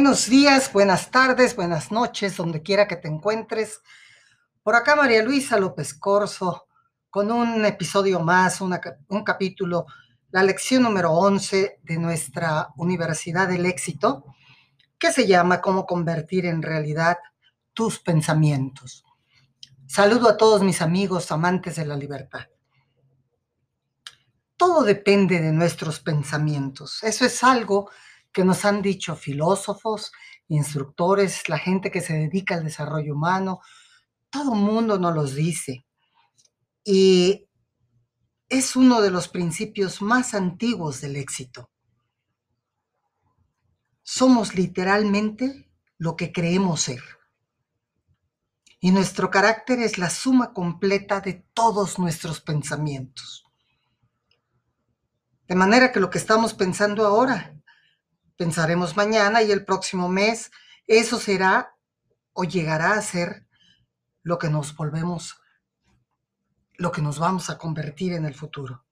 Buenos días, buenas tardes, buenas noches, donde quiera que te encuentres. Por acá María Luisa López Corso, con un episodio más, un capítulo, la lección número 11 de nuestra Universidad del Éxito, que se llama Cómo convertir en realidad tus pensamientos. Saludo a todos mis amigos amantes de la libertad. Todo depende de nuestros pensamientos. Eso es algo que nos han dicho filósofos, instructores, la gente que se dedica al desarrollo humano, todo el mundo nos los dice. Y es uno de los principios más antiguos del éxito. Somos literalmente lo que creemos ser. Y nuestro carácter es la suma completa de todos nuestros pensamientos. De manera que lo que estamos pensando ahora pensaremos mañana y el próximo mes eso será o llegará a ser lo que nos volvemos, lo que nos vamos a convertir en el futuro.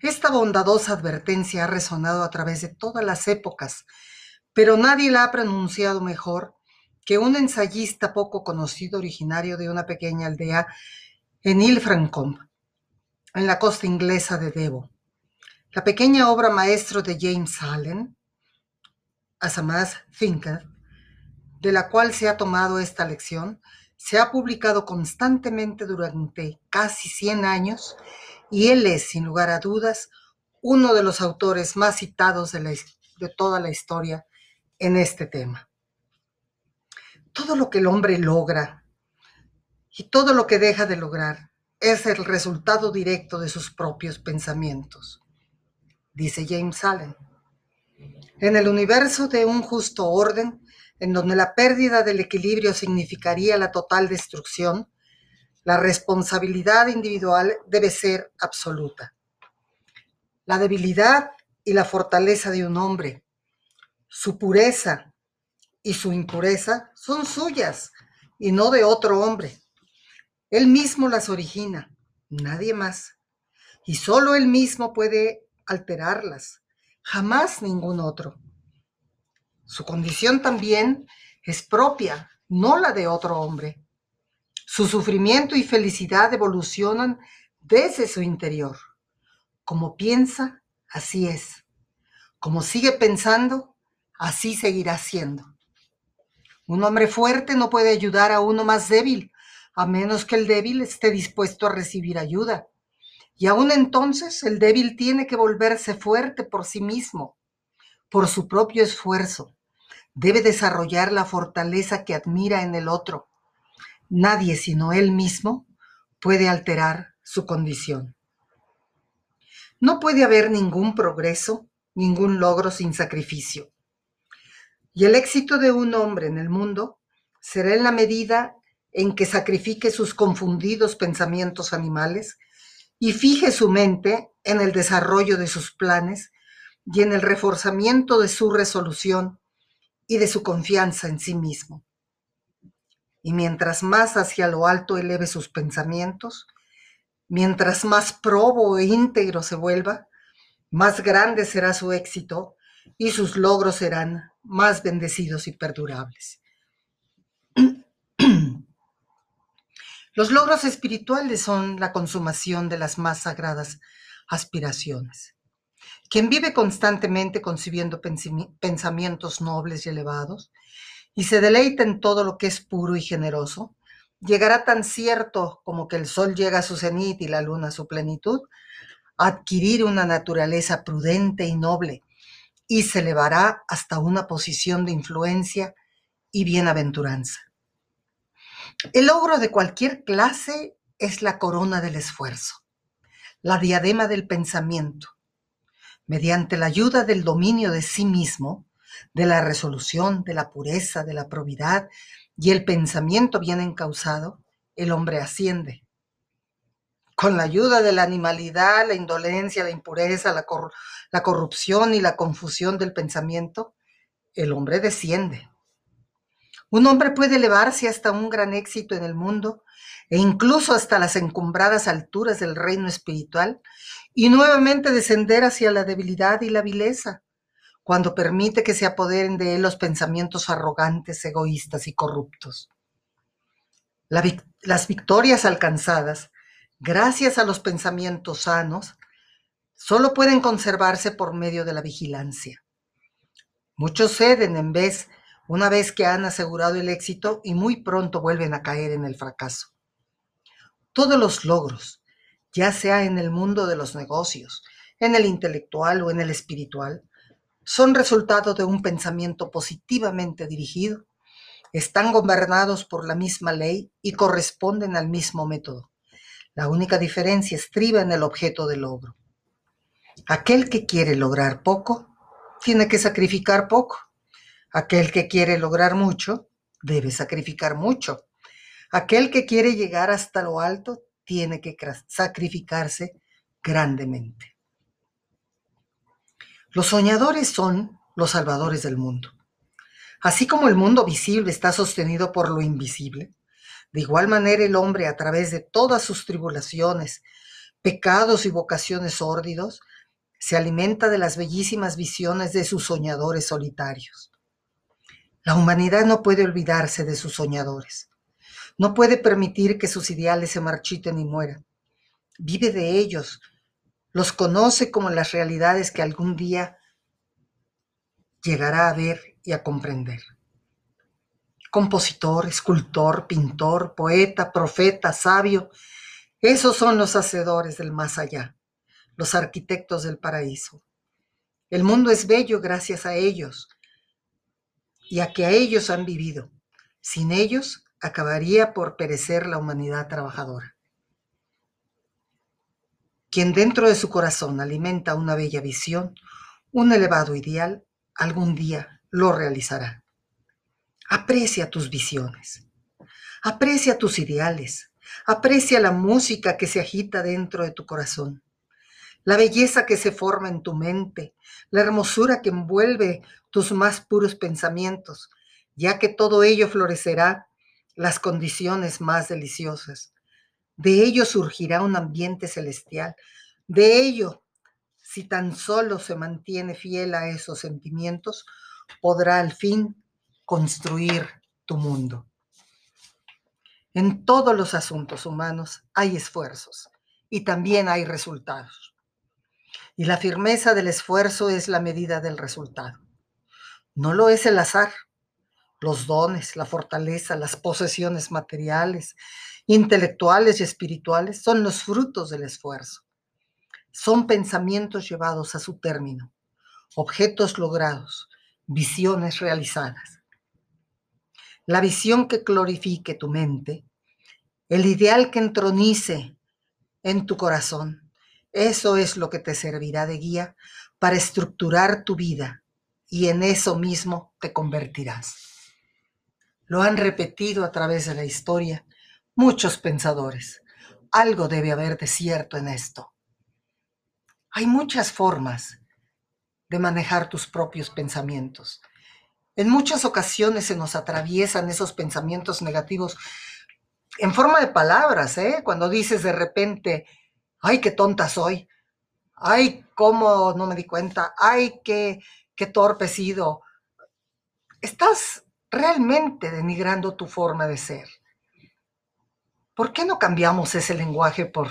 Esta bondadosa advertencia ha resonado a través de todas las épocas, pero nadie la ha pronunciado mejor que un ensayista poco conocido originario de una pequeña aldea en Ilfrancombe, en la costa inglesa de Devon. La pequeña obra maestro de James Allen, As Thinker, de la cual se ha tomado esta lección, se ha publicado constantemente durante casi 100 años y él es, sin lugar a dudas, uno de los autores más citados de toda la historia en este tema. Todo lo que el hombre logra y todo lo que deja de lograr es el resultado directo de sus propios pensamientos dice James Allen. En el universo de un justo orden, en donde la pérdida del equilibrio significaría la total destrucción, la responsabilidad individual debe ser absoluta. La debilidad y la fortaleza de un hombre, su pureza y su impureza son suyas y no de otro hombre. Él mismo las origina, nadie más. Y solo él mismo puede alterarlas, jamás ningún otro. Su condición también es propia, no la de otro hombre. Su sufrimiento y felicidad evolucionan desde su interior. Como piensa, así es. Como sigue pensando, así seguirá siendo. Un hombre fuerte no puede ayudar a uno más débil, a menos que el débil esté dispuesto a recibir ayuda. Y aún entonces el débil tiene que volverse fuerte por sí mismo, por su propio esfuerzo. Debe desarrollar la fortaleza que admira en el otro. Nadie sino él mismo puede alterar su condición. No puede haber ningún progreso, ningún logro sin sacrificio. Y el éxito de un hombre en el mundo será en la medida en que sacrifique sus confundidos pensamientos animales y fije su mente en el desarrollo de sus planes y en el reforzamiento de su resolución y de su confianza en sí mismo. Y mientras más hacia lo alto eleve sus pensamientos, mientras más probo e íntegro se vuelva, más grande será su éxito y sus logros serán más bendecidos y perdurables. Los logros espirituales son la consumación de las más sagradas aspiraciones. Quien vive constantemente concibiendo pensamientos nobles y elevados y se deleita en todo lo que es puro y generoso, llegará tan cierto como que el sol llega a su cenit y la luna a su plenitud, a adquirir una naturaleza prudente y noble y se elevará hasta una posición de influencia y bienaventuranza. El logro de cualquier clase es la corona del esfuerzo, la diadema del pensamiento. Mediante la ayuda del dominio de sí mismo, de la resolución, de la pureza, de la probidad y el pensamiento bien encausado, el hombre asciende. Con la ayuda de la animalidad, la indolencia, la impureza, la, la corrupción y la confusión del pensamiento, el hombre desciende. Un hombre puede elevarse hasta un gran éxito en el mundo e incluso hasta las encumbradas alturas del reino espiritual y nuevamente descender hacia la debilidad y la vileza, cuando permite que se apoderen de él los pensamientos arrogantes, egoístas y corruptos. las victorias alcanzadas, gracias a los pensamientos sanos, solo pueden conservarse por medio de la vigilancia. Muchos ceden en vez, una vez que han asegurado el éxito y muy pronto vuelven a caer en el fracaso. Todos los logros, ya sea en el mundo de los negocios, en el intelectual o en el espiritual, son resultado de un pensamiento positivamente dirigido, están gobernados por la misma ley y corresponden al mismo método. La única diferencia estriba en el objeto del logro. Aquel que quiere lograr poco, tiene que sacrificar poco. Aquel que quiere lograr mucho, debe sacrificar mucho. Aquel que quiere llegar hasta lo alto, tiene que sacrificarse grandemente. Los soñadores son los salvadores del mundo. Así como el mundo visible está sostenido por lo invisible, de igual manera el hombre a través de todas sus tribulaciones, pecados y vocaciones sórdidos, se alimenta de las bellísimas visiones de sus soñadores solitarios. La humanidad no puede olvidarse de sus soñadores. No puede permitir que sus ideales se marchiten y mueran. Vive de ellos, los conoce como las realidades que algún día llegará a ver y a comprender. Compositor, escultor, pintor, poeta, profeta, sabio, esos son los hacedores del más allá los arquitectos del paraíso. El mundo es bello gracias a ellos y a que a ellos han vivido. Sin ellos acabaría por perecer la humanidad trabajadora. Quien dentro de su corazón alimenta una bella visión, un elevado ideal, algún día lo realizará. Aprecia tus visiones, aprecia tus ideales, aprecia la música que se agita dentro de tu corazón la belleza que se forma en tu mente, la hermosura que envuelve tus más puros pensamientos, ya que todo ello florecerá las condiciones más deliciosas. De ello surgirá un ambiente celestial. De ello, si tan solo se mantiene fiel a esos sentimientos, podrá al fin construir tu mundo. En todos los asuntos humanos hay esfuerzos y también hay resultados y la firmeza del esfuerzo es la medida del resultado. No lo es el azar, los dones, la fortaleza, las posesiones materiales, intelectuales y espirituales son los frutos del esfuerzo. Son pensamientos llevados a su término, objetos logrados, visiones realizadas. La visión que glorifique tu mente, el ideal que entronice en tu corazón, eso es lo que te servirá de guía para estructurar tu vida y en eso mismo te convertirás. Lo han repetido a través de la historia muchos pensadores. Algo debe haber de cierto en esto. Hay muchas formas de manejar tus propios pensamientos. En muchas ocasiones se nos atraviesan esos pensamientos negativos en forma de palabras, ¿eh? Cuando dices de repente, ay, qué tonta soy, ay, cómo no me di cuenta, ay, qué, qué torpe he sido. Estás realmente denigrando tu forma de ser. ¿Por qué no cambiamos ese lenguaje por,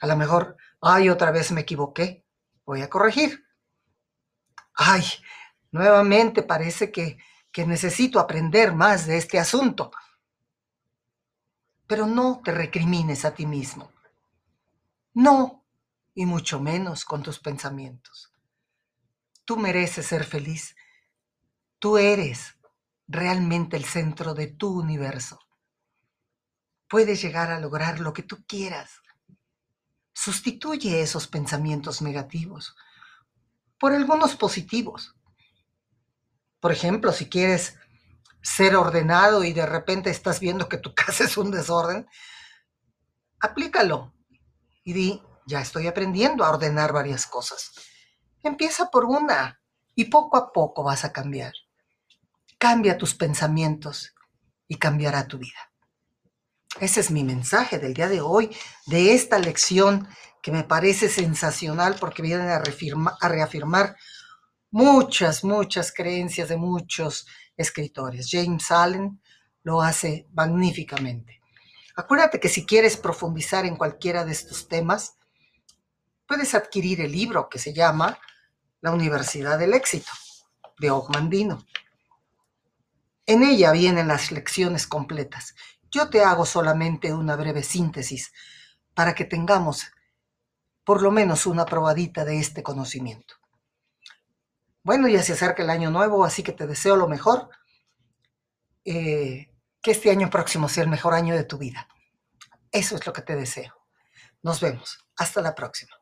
a lo mejor, ay, otra vez me equivoqué, voy a corregir? Ay, nuevamente parece que, que necesito aprender más de este asunto. Pero no te recrimines a ti mismo. No, y mucho menos con tus pensamientos. Tú mereces ser feliz. Tú eres realmente el centro de tu universo. Puedes llegar a lograr lo que tú quieras. Sustituye esos pensamientos negativos por algunos positivos. Por ejemplo, si quieres ser ordenado y de repente estás viendo que tu casa es un desorden, aplícalo y ya estoy aprendiendo a ordenar varias cosas. Empieza por una y poco a poco vas a cambiar. Cambia tus pensamientos y cambiará tu vida. Ese es mi mensaje del día de hoy, de esta lección que me parece sensacional porque viene a reafirmar, muchas, muchas creencias de muchos escritores. James Allen lo hace magníficamente. Acuérdate que si quieres profundizar en cualquiera de estos temas, puedes adquirir el libro que se llama La Universidad del Éxito, de Ogmandino. En ella vienen las lecciones completas. Yo te hago solamente una breve síntesis para que tengamos por lo menos una probadita de este conocimiento. Bueno, ya se acerca el año nuevo, así que te deseo lo mejor. Eh, que este año próximo sea el mejor año de tu vida. Eso es lo que te deseo. Nos vemos. Hasta la próxima.